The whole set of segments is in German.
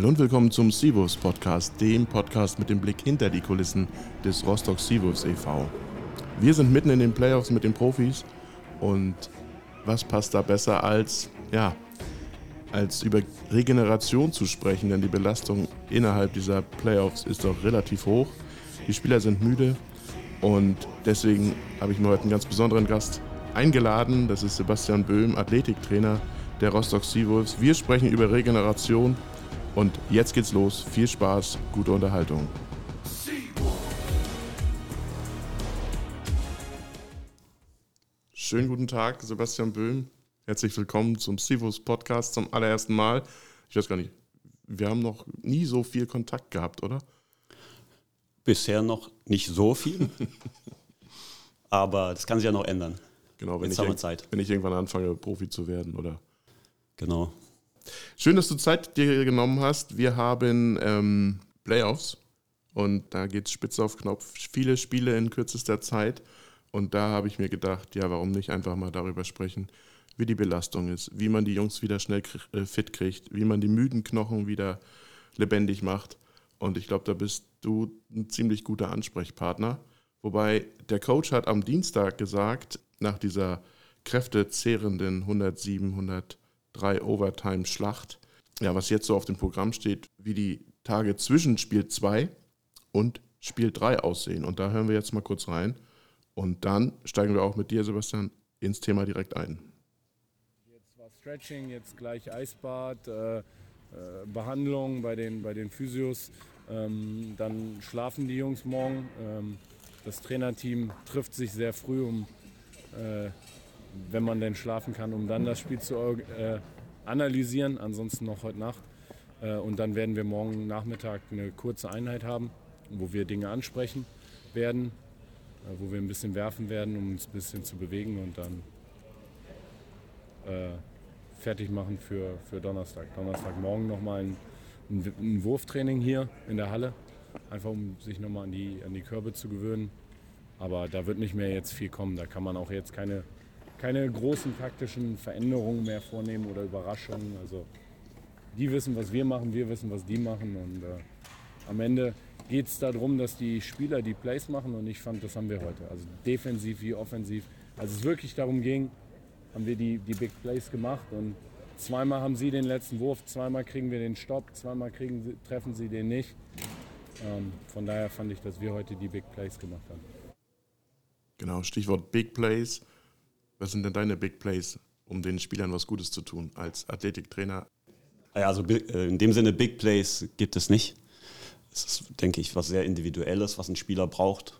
Hallo und willkommen zum Seawolves Podcast, dem Podcast mit dem Blick hinter die Kulissen des Rostock Seawolves e.V. Wir sind mitten in den Playoffs mit den Profis und was passt da besser als, ja, als über Regeneration zu sprechen, denn die Belastung innerhalb dieser Playoffs ist doch relativ hoch. Die Spieler sind müde und deswegen habe ich mir heute einen ganz besonderen Gast eingeladen. Das ist Sebastian Böhm, Athletiktrainer der Rostock Seawolves. Wir sprechen über Regeneration und jetzt geht's los. Viel Spaß, gute Unterhaltung. Schönen guten Tag, Sebastian Böhm. Herzlich willkommen zum Sivus Podcast zum allerersten Mal. Ich weiß gar nicht, wir haben noch nie so viel Kontakt gehabt, oder? Bisher noch nicht so viel, aber das kann sich ja noch ändern. Genau, wenn, Jetzt ich, haben wir Zeit. wenn ich irgendwann anfange, Profi zu werden, oder? Genau. Schön, dass du Zeit dir genommen hast. Wir haben ähm, Playoffs und da geht es spitz auf Knopf. Viele Spiele in kürzester Zeit. Und da habe ich mir gedacht, ja, warum nicht einfach mal darüber sprechen, wie die Belastung ist, wie man die Jungs wieder schnell äh, fit kriegt, wie man die müden Knochen wieder lebendig macht. Und ich glaube, da bist du ein ziemlich guter Ansprechpartner. Wobei der Coach hat am Dienstag gesagt, nach dieser kräftezehrenden 107, 100 drei Overtime-Schlacht. Ja, was jetzt so auf dem Programm steht, wie die Tage zwischen Spiel 2 und Spiel 3 aussehen. Und da hören wir jetzt mal kurz rein. Und dann steigen wir auch mit dir, Sebastian, ins Thema direkt ein. Jetzt war Stretching, jetzt gleich Eisbad, äh, äh, Behandlung bei den, bei den Physios. Ähm, dann schlafen die Jungs morgen. Ähm, das Trainerteam trifft sich sehr früh, um äh, wenn man denn schlafen kann, um dann das Spiel zu äh, analysieren. Ansonsten noch heute Nacht. Äh, und dann werden wir morgen Nachmittag eine kurze Einheit haben, wo wir Dinge ansprechen werden, äh, wo wir ein bisschen werfen werden, um uns ein bisschen zu bewegen und dann äh, fertig machen für, für Donnerstag. Donnerstagmorgen nochmal ein, ein, ein Wurftraining hier in der Halle, einfach um sich nochmal an die, an die Körbe zu gewöhnen. Aber da wird nicht mehr jetzt viel kommen. Da kann man auch jetzt keine keine großen taktischen Veränderungen mehr vornehmen oder Überraschungen. Also die wissen, was wir machen, wir wissen, was die machen. Und äh, am Ende geht es darum, dass die Spieler die Plays machen und ich fand, das haben wir heute. Also defensiv wie offensiv. Als es wirklich darum ging, haben wir die, die Big Plays gemacht und zweimal haben sie den letzten Wurf, zweimal kriegen wir den Stopp, zweimal kriegen, treffen sie den nicht. Ähm, von daher fand ich, dass wir heute die Big Plays gemacht haben. Genau, Stichwort Big Plays. Was sind denn deine Big Plays, um den Spielern was Gutes zu tun als Athletiktrainer? Also äh, in dem Sinne Big Plays gibt es nicht. Es ist, denke ich, was sehr Individuelles, was ein Spieler braucht,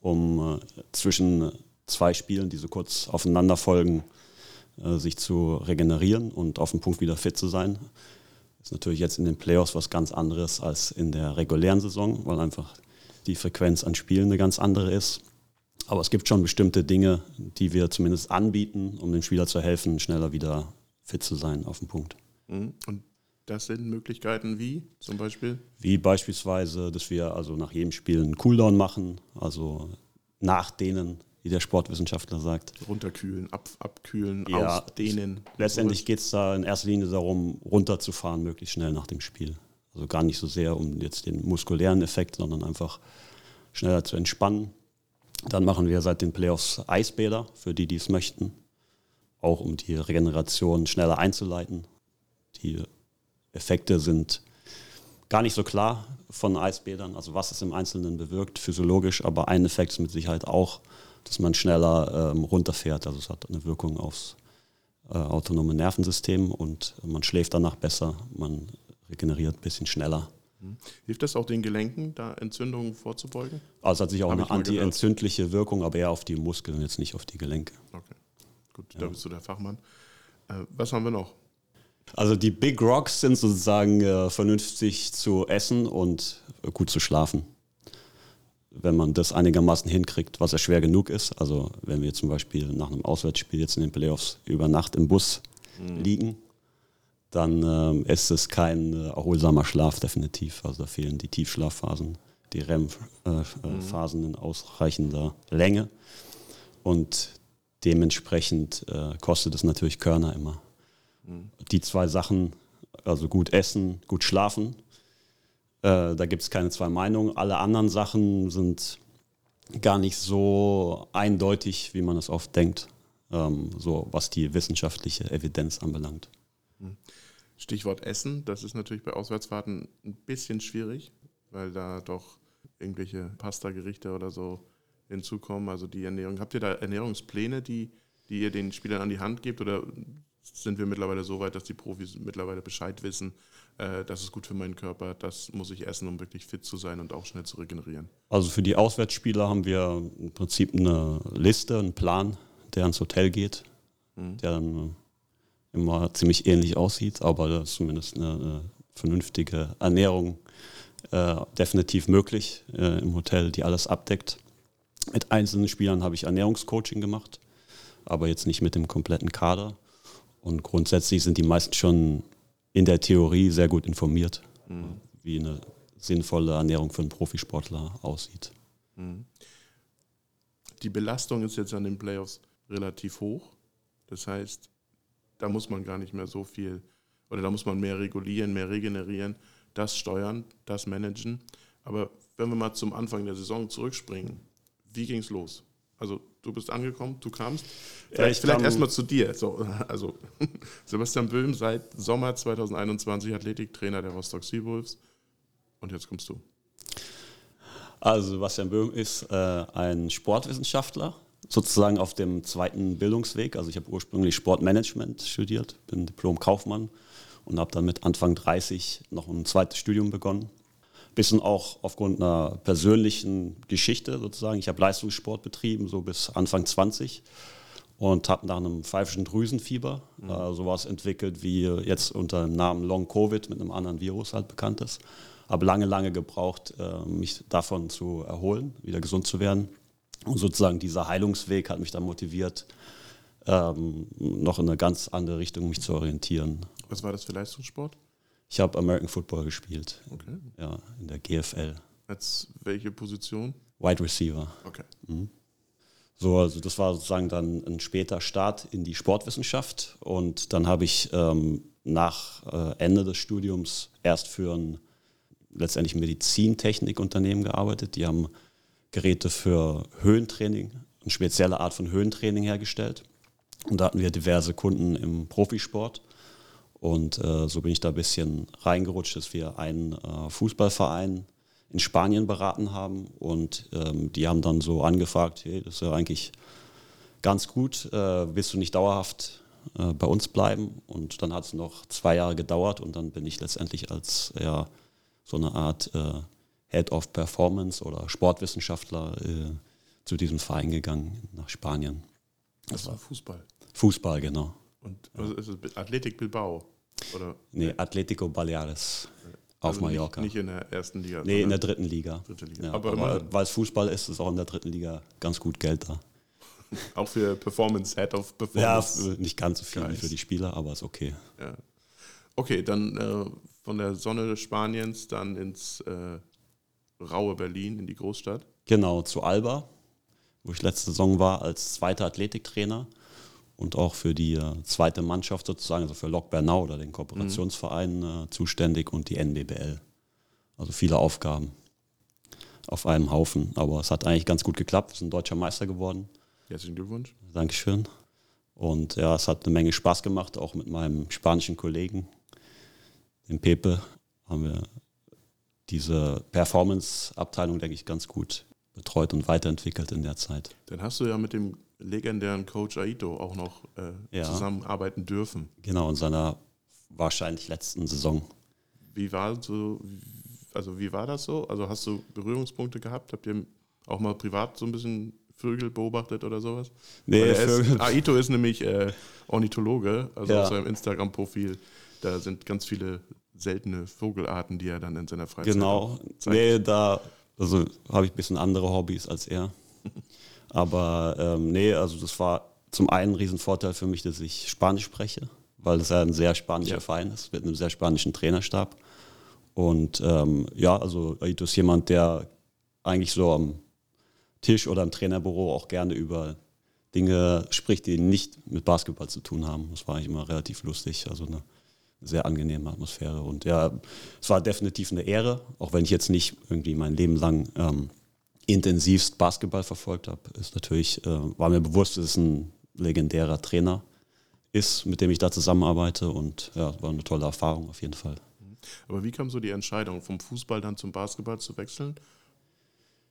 um äh, zwischen zwei Spielen, die so kurz aufeinander folgen, äh, sich zu regenerieren und auf dem Punkt wieder fit zu sein. Das ist natürlich jetzt in den Playoffs was ganz anderes als in der regulären Saison, weil einfach die Frequenz an Spielen eine ganz andere ist. Aber es gibt schon bestimmte Dinge, die wir zumindest anbieten, um dem Spieler zu helfen, schneller wieder fit zu sein auf dem Punkt. Mhm. Und das sind Möglichkeiten wie zum Beispiel? Wie beispielsweise, dass wir also nach jedem Spiel einen Cooldown machen, also nachdehnen, wie der Sportwissenschaftler sagt. Runterkühlen, ab, abkühlen, ja, ausdehnen. Letztendlich geht es da in erster Linie darum, runterzufahren, möglichst schnell nach dem Spiel. Also gar nicht so sehr um jetzt den muskulären Effekt, sondern einfach schneller zu entspannen dann machen wir seit den Playoffs Eisbäder, für die, die es möchten, auch um die Regeneration schneller einzuleiten. Die Effekte sind gar nicht so klar von Eisbädern, also was es im Einzelnen bewirkt, physiologisch, aber ein Effekt ist mit Sicherheit auch, dass man schneller ähm, runterfährt. Also es hat eine Wirkung aufs äh, autonome Nervensystem und man schläft danach besser, man regeneriert ein bisschen schneller. Mhm. Hilft das auch den Gelenken, da Entzündungen vorzubeugen? Also es hat sich auch Hab eine antientzündliche Wirkung, aber eher auf die Muskeln, jetzt nicht auf die Gelenke. Okay, gut, da bist du der Fachmann. Äh, was haben wir noch? Also die Big Rocks sind sozusagen äh, vernünftig zu essen und äh, gut zu schlafen. Wenn man das einigermaßen hinkriegt, was ja schwer genug ist. Also wenn wir zum Beispiel nach einem Auswärtsspiel jetzt in den Playoffs über Nacht im Bus mhm. liegen dann ähm, ist es kein äh, erholsamer Schlaf definitiv. Also da fehlen die Tiefschlafphasen, die REM-Phasen äh, mhm. in ausreichender Länge. Und dementsprechend äh, kostet es natürlich Körner immer. Mhm. Die zwei Sachen Also gut essen, gut schlafen. Äh, da gibt es keine zwei Meinungen. Alle anderen Sachen sind gar nicht so eindeutig, wie man es oft denkt, ähm, so was die wissenschaftliche Evidenz anbelangt. Hm. Stichwort Essen, das ist natürlich bei Auswärtsfahrten ein bisschen schwierig, weil da doch irgendwelche Pasta-Gerichte oder so hinzukommen. Also die Ernährung. Habt ihr da Ernährungspläne, die, die ihr den Spielern an die Hand gebt oder sind wir mittlerweile so weit, dass die Profis mittlerweile Bescheid wissen, äh, das ist gut für meinen Körper, das muss ich essen, um wirklich fit zu sein und auch schnell zu regenerieren? Also für die Auswärtsspieler haben wir im Prinzip eine Liste, einen Plan, der ans Hotel geht, mhm. der dann immer ziemlich ähnlich aussieht, aber da ist zumindest eine, eine vernünftige Ernährung äh, definitiv möglich äh, im Hotel, die alles abdeckt. Mit einzelnen Spielern habe ich Ernährungscoaching gemacht, aber jetzt nicht mit dem kompletten Kader. Und grundsätzlich sind die meisten schon in der Theorie sehr gut informiert, mhm. wie eine sinnvolle Ernährung für einen Profisportler aussieht. Mhm. Die Belastung ist jetzt an den Playoffs relativ hoch. Das heißt, da muss man gar nicht mehr so viel oder da muss man mehr regulieren, mehr regenerieren, das steuern, das managen. Aber wenn wir mal zum Anfang der Saison zurückspringen, wie ging es los? Also du bist angekommen, du kamst. Vielleicht, ja, vielleicht erstmal zu dir. So, also Sebastian Böhm seit Sommer 2021 Athletiktrainer der Rostock Seawolves. Und jetzt kommst du. Also Sebastian Böhm ist äh, ein Sportwissenschaftler, sozusagen auf dem zweiten Bildungsweg. Also ich habe ursprünglich Sportmanagement studiert, bin Diplom-Kaufmann und habe dann mit Anfang 30 noch ein zweites Studium begonnen bisschen auch aufgrund einer persönlichen Geschichte sozusagen. Ich habe Leistungssport betrieben, so bis Anfang 20 und habe nach einem pfeifischen Drüsenfieber mhm. äh, sowas entwickelt, wie jetzt unter dem Namen Long Covid mit einem anderen Virus halt bekannt ist. Habe lange, lange gebraucht, äh, mich davon zu erholen, wieder gesund zu werden. Und sozusagen dieser Heilungsweg hat mich dann motiviert, ähm, noch in eine ganz andere Richtung mich zu orientieren. Was war das für Leistungssport? Ich habe American Football gespielt. Okay. Ja, in der GFL. Als welche Position? Wide Receiver. Okay. Mhm. So, also das war sozusagen dann ein später Start in die Sportwissenschaft und dann habe ich ähm, nach äh, Ende des Studiums erst für ein letztendlich Medizintechnikunternehmen gearbeitet. Die haben Geräte für Höhentraining, eine spezielle Art von Höhentraining hergestellt. Und da hatten wir diverse Kunden im Profisport. Und äh, so bin ich da ein bisschen reingerutscht, dass wir einen äh, Fußballverein in Spanien beraten haben. Und ähm, die haben dann so angefragt, hey, das ist ja eigentlich ganz gut, äh, willst du nicht dauerhaft äh, bei uns bleiben? Und dann hat es noch zwei Jahre gedauert und dann bin ich letztendlich als ja, so eine Art äh, Head of Performance oder Sportwissenschaftler äh, zu diesem Verein gegangen nach Spanien. Das, das war Fußball. Fußball, genau. Und also ist es Athletik Bilbao? Oder? Nee, Atletico Baleares. Also auf Mallorca. Nicht, nicht, in der ersten Liga. Nee, in der dritten Liga. Dritte Liga. Ja, aber, aber weil es Fußball ist, ist auch in der dritten Liga ganz gut Geld da. auch für Performance, Head of Performance. Ja, nicht ganz so viel Geist. für die Spieler, aber ist okay. Ja. Okay, dann äh, von der Sonne Spaniens dann ins äh, raue Berlin, in die Großstadt. Genau, zu Alba, wo ich letzte Saison war als zweiter Athletiktrainer und auch für die äh, zweite Mannschaft sozusagen, also für Lok Bernau oder den Kooperationsverein mhm. äh, zuständig und die NBBL. Also viele Aufgaben auf einem Haufen. Aber es hat eigentlich ganz gut geklappt. Wir sind deutscher Meister geworden. Herzlichen Glückwunsch. Dankeschön. Und ja, es hat eine Menge Spaß gemacht, auch mit meinem spanischen Kollegen, dem Pepe, haben wir diese Performance-Abteilung, denke ich, ganz gut betreut und weiterentwickelt in der Zeit. Dann hast du ja mit dem legendären Coach Aito auch noch äh, ja. zusammenarbeiten dürfen. Genau, in seiner wahrscheinlich letzten Saison. Wie war so, also wie war das so? Also hast du Berührungspunkte gehabt? Habt ihr auch mal privat so ein bisschen Vögel beobachtet oder sowas? Nee, ist, Aito ist nämlich äh, Ornithologe, also ja. auf seinem Instagram-Profil, da sind ganz viele seltene Vogelarten, die er dann in seiner Freizeit Genau, zeigt. nee, da also habe ich ein bisschen andere Hobbys als er. Aber ähm, nee, also das war zum einen ein Riesenvorteil für mich, dass ich Spanisch spreche, weil es ja ein sehr spanischer ja. Verein ist, mit einem sehr spanischen Trainerstab. Und ähm, ja, also Aito ist jemand, der eigentlich so am Tisch oder im Trainerbüro auch gerne über Dinge spricht, die nicht mit Basketball zu tun haben. Das war eigentlich immer relativ lustig. Also eine sehr angenehme Atmosphäre. Und ja, es war definitiv eine Ehre, auch wenn ich jetzt nicht irgendwie mein Leben lang ähm, intensivst Basketball verfolgt habe, ist natürlich, äh, war mir bewusst, dass es ein legendärer Trainer ist, mit dem ich da zusammenarbeite und ja, war eine tolle Erfahrung auf jeden Fall. Aber wie kam so die Entscheidung, vom Fußball dann zum Basketball zu wechseln?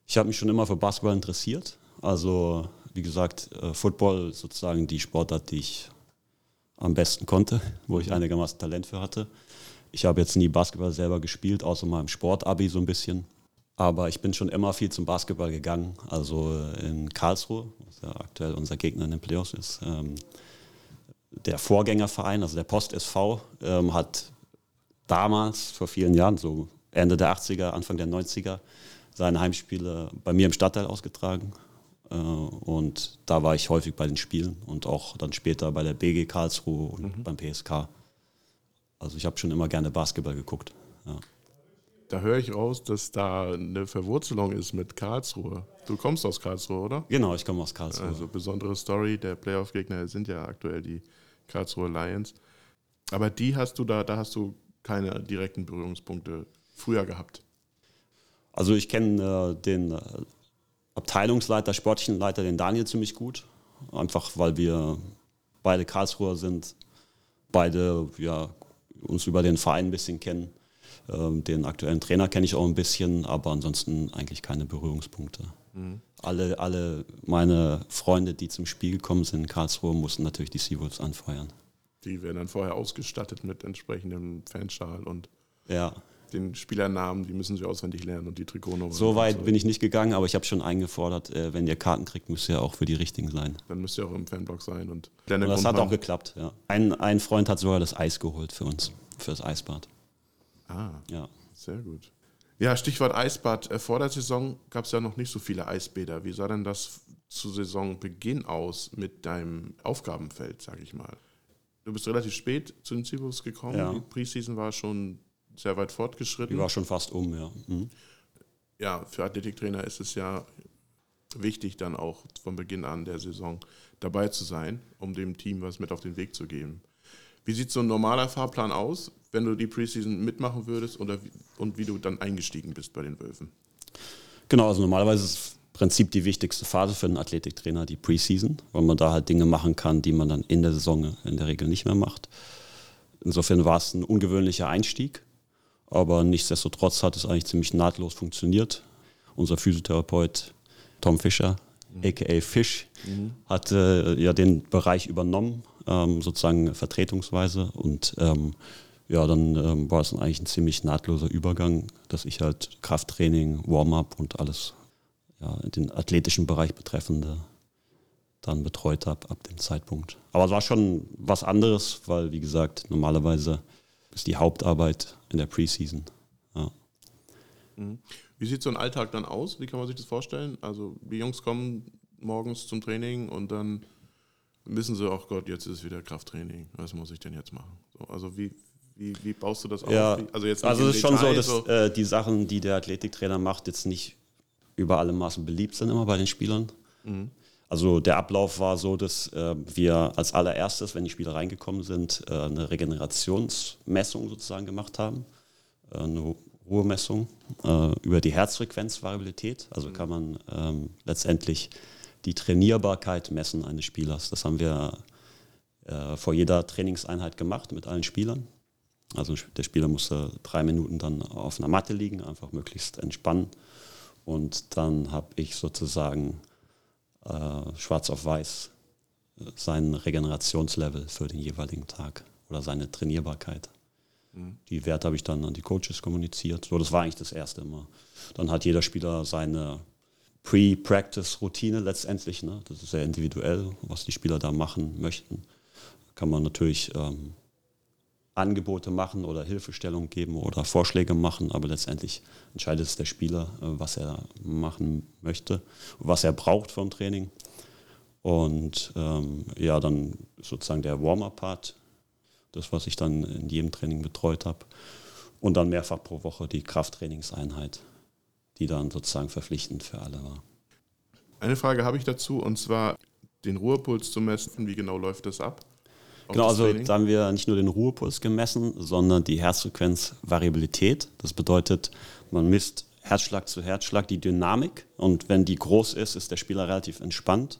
Ich habe mich schon immer für Basketball interessiert. Also, wie gesagt, äh, Football sozusagen die Sportart, die ich am besten konnte, wo ich einigermaßen Talent für hatte. Ich habe jetzt nie Basketball selber gespielt, außer mal im Sportabi so ein bisschen. Aber ich bin schon immer viel zum Basketball gegangen. Also in Karlsruhe, was ja aktuell unser Gegner in den Playoffs ist. Ähm, der Vorgängerverein, also der Post SV, ähm, hat damals, vor vielen Jahren, so Ende der 80er, Anfang der 90er, seine Heimspiele bei mir im Stadtteil ausgetragen. Äh, und da war ich häufig bei den Spielen und auch dann später bei der BG Karlsruhe und mhm. beim PSK. Also ich habe schon immer gerne Basketball geguckt. Ja. Da höre ich raus, dass da eine Verwurzelung ist mit Karlsruhe. Du kommst aus Karlsruhe, oder? Genau, ich komme aus Karlsruhe. Also besondere Story, der Playoff-Gegner sind ja aktuell die Karlsruhe Lions. Aber die hast du da, da hast du keine direkten Berührungspunkte früher gehabt. Also ich kenne äh, den äh, Abteilungsleiter, sportlichen Leiter, den Daniel ziemlich gut. Einfach weil wir beide Karlsruher sind, beide ja, uns über den Verein ein bisschen kennen. Ähm, den aktuellen Trainer kenne ich auch ein bisschen, aber ansonsten eigentlich keine Berührungspunkte. Mhm. Alle, alle meine Freunde, die zum Spiel gekommen sind in Karlsruhe, mussten natürlich die Seawolves anfeuern. Die werden dann vorher ausgestattet mit entsprechendem Fanschal und ja den Spielernamen, die müssen sie auswendig lernen und die Trikotnummer. So weit so. bin ich nicht gegangen, aber ich habe schon eingefordert, äh, wenn ihr Karten kriegt, müsst ihr auch für die richtigen sein. Dann müsst ihr auch im Fanblock sein. Und, und das hat auch geklappt, ja. Ein, ein Freund hat sogar das Eis geholt für uns, für das Eisbad. Ah, ja. sehr gut. Ja, Stichwort Eisbad. Äh, vor der Saison gab es ja noch nicht so viele Eisbäder. Wie sah denn das zu Saisonbeginn aus mit deinem Aufgabenfeld, sag ich mal? Du bist relativ spät zu den Zibus gekommen. Ja. Die Preseason war schon sehr weit fortgeschritten. Die war schon fast um, ja. Mhm. Ja, für Athletiktrainer ist es ja wichtig, dann auch von Beginn an der Saison dabei zu sein, um dem Team was mit auf den Weg zu geben. Wie sieht so ein normaler Fahrplan aus, wenn du die Preseason mitmachen würdest oder, und wie du dann eingestiegen bist bei den Wölfen? Genau, also normalerweise ist im Prinzip die wichtigste Phase für einen Athletiktrainer die Preseason, weil man da halt Dinge machen kann, die man dann in der Saison in der Regel nicht mehr macht. Insofern war es ein ungewöhnlicher Einstieg. Aber nichtsdestotrotz hat es eigentlich ziemlich nahtlos funktioniert. Unser Physiotherapeut Tom Fischer, mhm. aka Fish, mhm. hat äh, ja den Bereich übernommen, ähm, sozusagen vertretungsweise. Und ähm, ja, dann ähm, war es eigentlich ein ziemlich nahtloser Übergang, dass ich halt Krafttraining, Warm-up und alles ja, den athletischen Bereich betreffende dann betreut habe ab dem Zeitpunkt. Aber es war schon was anderes, weil wie gesagt, normalerweise ist die Hauptarbeit in der Preseason. Ja. Mhm. Wie sieht so ein Alltag dann aus? Wie kann man sich das vorstellen? Also die Jungs kommen morgens zum Training und dann wissen sie, ach Gott, jetzt ist wieder Krafttraining. Was muss ich denn jetzt machen? So, also wie, wie, wie, baust du das ja, auf? Also jetzt also es ist schon so, dass so äh, die Sachen, die der Athletiktrainer macht, jetzt nicht über alle Maßen beliebt sind immer bei den Spielern. Mhm. Also der Ablauf war so, dass äh, wir als allererstes, wenn die Spieler reingekommen sind, äh, eine Regenerationsmessung sozusagen gemacht haben, äh, eine Ruhemessung äh, über die Herzfrequenzvariabilität. Also mhm. kann man ähm, letztendlich die Trainierbarkeit messen eines Spielers. Das haben wir äh, vor jeder Trainingseinheit gemacht mit allen Spielern. Also der Spieler musste drei Minuten dann auf einer Matte liegen, einfach möglichst entspannen. Und dann habe ich sozusagen äh, schwarz auf weiß äh, sein Regenerationslevel für den jeweiligen Tag oder seine Trainierbarkeit. Mhm. Die Werte habe ich dann an die Coaches kommuniziert. So, das war eigentlich das erste Mal. Dann hat jeder Spieler seine Pre-Practice-Routine letztendlich. Ne? Das ist sehr individuell, was die Spieler da machen möchten. Kann man natürlich ähm, Angebote machen oder Hilfestellung geben oder Vorschläge machen, aber letztendlich entscheidet es der Spieler, äh, was er machen möchte, was er braucht vom Training. Und ähm, ja, dann sozusagen der Warm-up-Part, das, was ich dann in jedem Training betreut habe. Und dann mehrfach pro Woche die Krafttrainingseinheit, die dann sozusagen verpflichtend für alle war. Eine Frage habe ich dazu, und zwar den Ruhepuls zu messen. Wie genau läuft das ab? Genau, also da haben wir nicht nur den Ruhepuls gemessen, sondern die Herzfrequenzvariabilität. Das bedeutet, man misst Herzschlag zu Herzschlag die Dynamik und wenn die groß ist, ist der Spieler relativ entspannt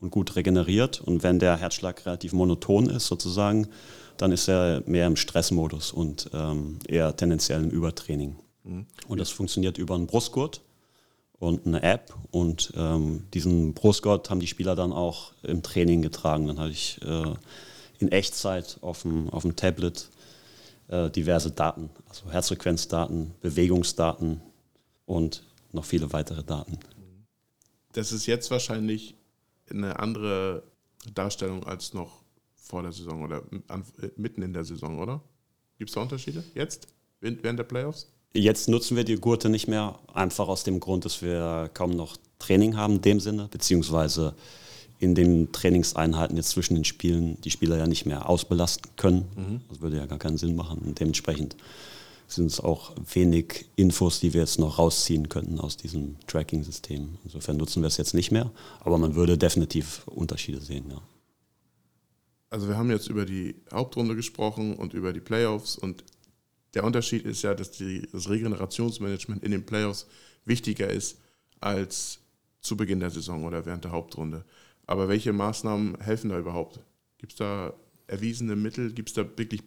und gut regeneriert und wenn der Herzschlag relativ monoton ist sozusagen, dann ist er mehr im Stressmodus und ähm, eher tendenziell im Übertraining. Mhm. Und das funktioniert über einen Brustgurt und eine App und ähm, diesen Brustgurt haben die Spieler dann auch im Training getragen. Dann hatte ich äh, in Echtzeit auf dem, auf dem Tablet äh, diverse Daten, also Herzfrequenzdaten, Bewegungsdaten und noch viele weitere Daten. Das ist jetzt wahrscheinlich eine andere Darstellung als noch vor der Saison oder mitten in der Saison, oder? Gibt es da Unterschiede jetzt, während der Playoffs? Jetzt nutzen wir die Gurte nicht mehr, einfach aus dem Grund, dass wir kaum noch Training haben in dem Sinne, beziehungsweise in den Trainingseinheiten jetzt zwischen den Spielen die Spieler ja nicht mehr ausbelasten können. Mhm. Das würde ja gar keinen Sinn machen. Und dementsprechend sind es auch wenig Infos, die wir jetzt noch rausziehen könnten aus diesem Tracking-System. Insofern nutzen wir es jetzt nicht mehr, aber man würde definitiv Unterschiede sehen, ja. Also wir haben jetzt über die Hauptrunde gesprochen und über die Playoffs und der Unterschied ist ja, dass die, das Regenerationsmanagement in den Playoffs wichtiger ist als zu Beginn der Saison oder während der Hauptrunde. Aber welche Maßnahmen helfen da überhaupt? Gibt es da erwiesene Mittel? Gibt es da wirklich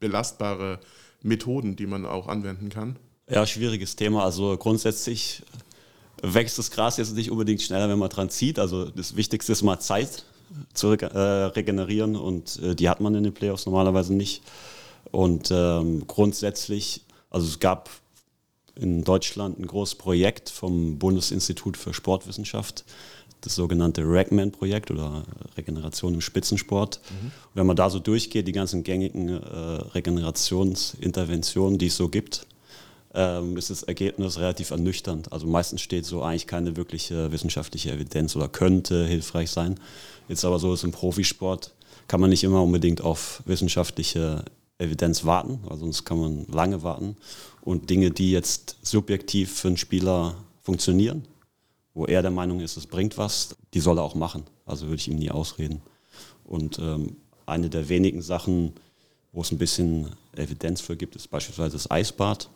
belastbare Methoden, die man auch anwenden kann? Ja, schwieriges Thema. Also grundsätzlich wächst das Gras jetzt nicht unbedingt schneller, wenn man dran zieht. Also das Wichtigste ist mal Zeit zu äh, regenerieren und äh, die hat man in den Playoffs normalerweise nicht. Und ähm, grundsätzlich, also es gab in Deutschland ein großes Projekt vom Bundesinstitut für Sportwissenschaft, das sogenannte Regman-Projekt oder Regeneration im Spitzensport. Mhm. wenn man da so durchgeht, die ganzen gängigen äh, Regenerationsinterventionen, die es so gibt, ähm, ist das Ergebnis relativ ernüchternd. Also meistens steht so eigentlich keine wirkliche wissenschaftliche Evidenz oder könnte hilfreich sein. Jetzt aber so ist im Profisport, kann man nicht immer unbedingt auf wissenschaftliche Evidenz warten, weil sonst kann man lange warten. Und Dinge, die jetzt subjektiv für einen Spieler funktionieren, wo er der Meinung ist, es bringt was, die soll er auch machen. Also würde ich ihm nie ausreden. Und ähm, eine der wenigen Sachen, wo es ein bisschen Evidenz für gibt, ist beispielsweise das Eisbad.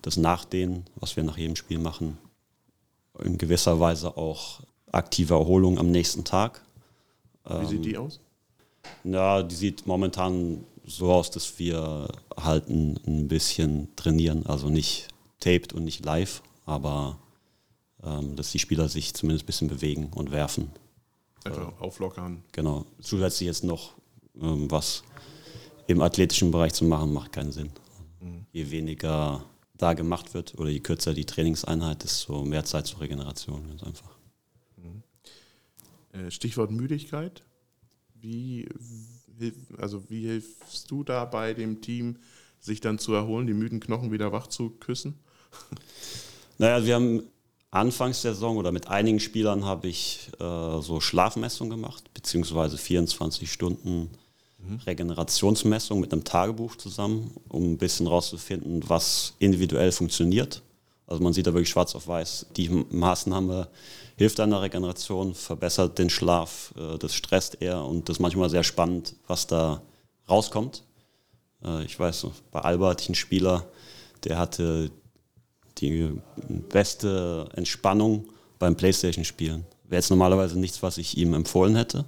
Das Nachdehnen, was wir nach jedem Spiel machen. In gewisser Weise auch aktive Erholung am nächsten Tag. Wie sieht die ähm, aus? Ja, die sieht momentan so aus, dass wir halt ein, ein bisschen trainieren. Also nicht taped und nicht live, aber ähm, dass die Spieler sich zumindest ein bisschen bewegen und werfen. Einfach äh, auflockern. Genau. Zusätzlich jetzt noch ähm, was im athletischen Bereich zu machen, macht keinen Sinn. Mhm. Je weniger da gemacht wird oder je kürzer die Trainingseinheit, desto mehr Zeit zur Regeneration, ganz einfach. Mhm. Äh, Stichwort Müdigkeit. Wie, also wie hilfst du da bei dem Team, sich dann zu erholen, die müden Knochen wieder wach zu küssen? Naja, wir haben Anfangs der Saison oder mit einigen Spielern habe ich äh, so Schlafmessung gemacht, beziehungsweise 24 Stunden mhm. Regenerationsmessung mit einem Tagebuch zusammen, um ein bisschen rauszufinden, was individuell funktioniert. Also man sieht da wirklich schwarz auf weiß, die Maßnahme hilft einer Regeneration, verbessert den Schlaf, äh, das stresst eher und das ist manchmal sehr spannend, was da rauskommt. Äh, ich weiß, bei Alba hatte ich einen Spieler, der hatte die beste Entspannung beim Playstation-Spielen. Wäre jetzt normalerweise nichts, was ich ihm empfohlen hätte.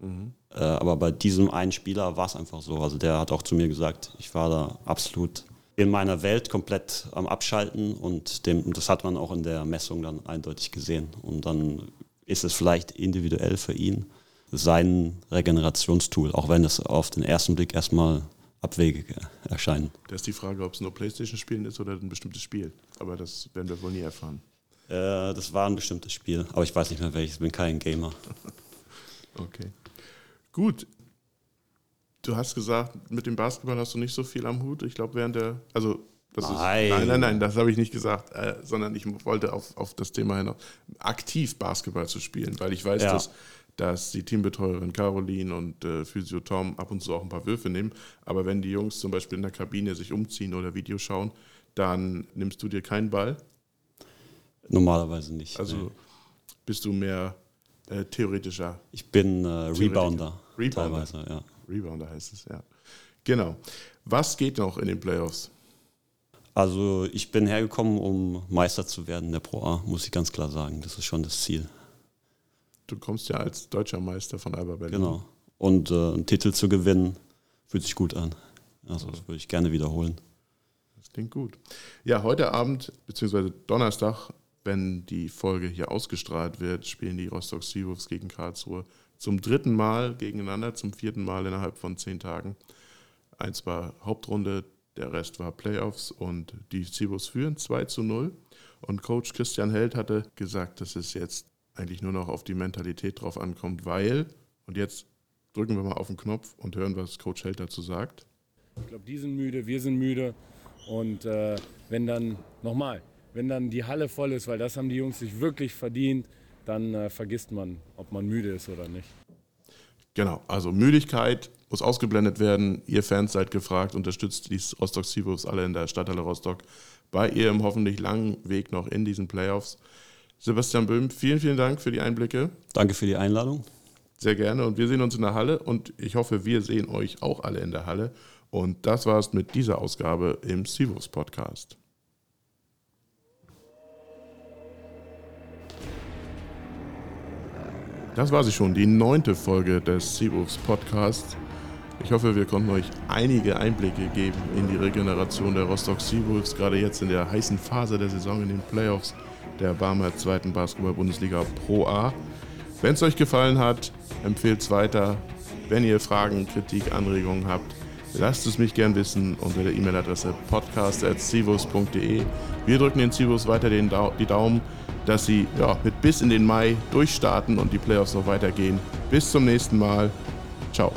Mhm. Äh, aber bei diesem einen Spieler war es einfach so. Also der hat auch zu mir gesagt, ich war da absolut in meiner Welt komplett am Abschalten und dem, das hat man auch in der Messung dann eindeutig gesehen. Und dann ist es vielleicht individuell für ihn sein Regenerationstool, auch wenn es auf den ersten Blick erstmal abwegig erscheinen. Da ist die Frage, ob es nur Playstation-Spielen ist oder ein bestimmtes Spiel. Aber das werden wir wohl nie erfahren. Äh, das war ein bestimmtes Spiel, aber ich weiß nicht mehr welches. Ich bin kein Gamer. okay. Gut. Du hast gesagt, mit dem Basketball hast du nicht so viel am Hut. Ich glaube, während der. Also, das nein. Ist, nein, nein, nein, das habe ich nicht gesagt, äh, sondern ich wollte auf, auf das Thema hinaus, aktiv Basketball zu spielen, weil ich weiß, ja. dass dass die Teambetreuerin Caroline und äh, Physio Tom ab und zu auch ein paar Würfe nehmen. Aber wenn die Jungs zum Beispiel in der Kabine sich umziehen oder Video schauen, dann nimmst du dir keinen Ball? Normalerweise nicht. Also nee. bist du mehr äh, theoretischer? Ich bin äh, Rebounder, Rebounder. Teilweise, ja. Rebounder heißt es, ja. Genau. Was geht noch in den Playoffs? Also ich bin hergekommen, um Meister zu werden der Pro A, muss ich ganz klar sagen. Das ist schon das Ziel. Du kommst ja als deutscher Meister von Alba Berlin. Genau. Und äh, einen Titel zu gewinnen, fühlt sich gut an. Also das würde ich gerne wiederholen. Das klingt gut. Ja, heute Abend, beziehungsweise Donnerstag, wenn die Folge hier ausgestrahlt wird, spielen die Rostock Seawolves gegen Karlsruhe zum dritten Mal gegeneinander, zum vierten Mal innerhalb von zehn Tagen. Eins war Hauptrunde, der Rest war Playoffs und die Seawolves führen 2 zu 0. Und Coach Christian Held hatte gesagt, dass es jetzt eigentlich nur noch auf die Mentalität drauf ankommt, weil, und jetzt drücken wir mal auf den Knopf und hören, was Coach Held dazu sagt. Ich glaube, die sind müde, wir sind müde. Und äh, wenn dann, nochmal, wenn dann die Halle voll ist, weil das haben die Jungs sich wirklich verdient, dann äh, vergisst man, ob man müde ist oder nicht. Genau, also Müdigkeit muss ausgeblendet werden. Ihr Fans seid gefragt, unterstützt die Rostock Seawolves alle in der Stadthalle Rostock bei ihrem hoffentlich langen Weg noch in diesen Playoffs. Sebastian Böhm, vielen, vielen Dank für die Einblicke. Danke für die Einladung. Sehr gerne und wir sehen uns in der Halle und ich hoffe, wir sehen euch auch alle in der Halle. Und das war es mit dieser Ausgabe im Seawolves Podcast. Das war sie schon, die neunte Folge des Seawolves Podcasts. Ich hoffe, wir konnten euch einige Einblicke geben in die Regeneration der Rostock Seawolves, gerade jetzt in der heißen Phase der Saison in den Playoffs der Barmer zweiten Basketball-Bundesliga Pro A. Wenn es euch gefallen hat, empfehlt es weiter. Wenn ihr Fragen, Kritik, Anregungen habt, lasst es mich gern wissen unter der E-Mail-Adresse podcast.civus.de. Wir drücken den Civus weiter den da die Daumen dass sie ja, mit bis in den Mai durchstarten und die Playoffs noch weitergehen. Bis zum nächsten Mal. Ciao.